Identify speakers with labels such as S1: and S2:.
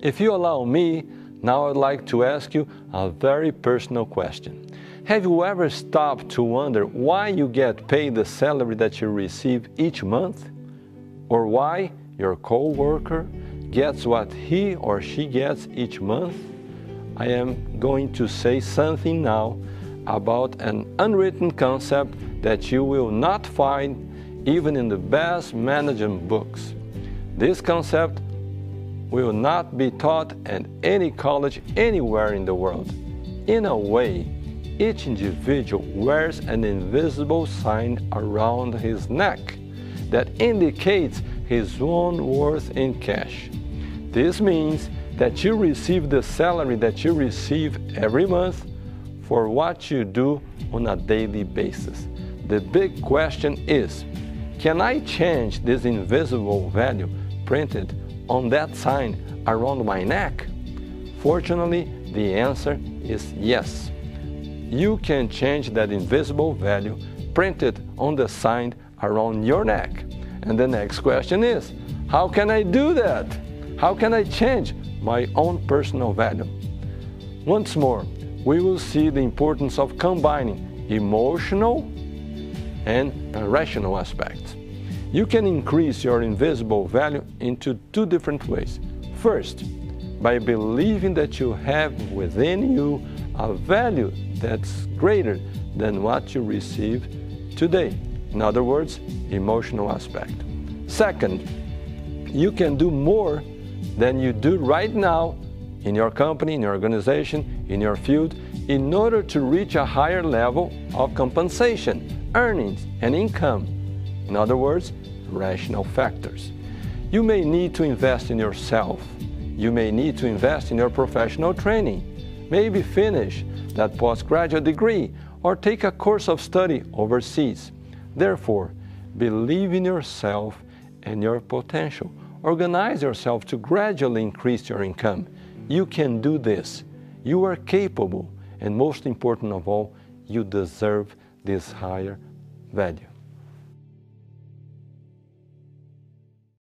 S1: If you allow me, now I'd like to ask you a very personal question. Have you ever stopped to wonder why you get paid the salary that you receive each month? Or why your coworker gets what he or she gets each month? I am going to say something now about an unwritten concept that you will not find even in the best management books. This concept will not be taught at any college anywhere in the world. In a way, each individual wears an invisible sign around his neck that indicates his own worth in cash. This means that you receive the salary that you receive every month for what you do on a daily basis. The big question is can I change this invisible value printed on that sign around my neck? Fortunately, the answer is yes. You can change that invisible value printed on the sign around your neck. And the next question is how can I do that? How can I change my own personal value? Once more, we will see the importance of combining emotional and rational aspects. You can increase your invisible value into two different ways. First, by believing that you have within you a value that's greater than what you receive today. In other words, emotional aspect. Second, you can do more than you do right now in your company, in your organization, in your field, in order to reach a higher level of compensation, earnings, and income. In other words, rational factors. You may need to invest in yourself. You may need to invest in your professional training, maybe finish that postgraduate degree or take a course of study overseas. Therefore, believe in yourself and your potential. Organize yourself to gradually increase your income. You can do this. You are capable, and most important of all, you deserve this higher value.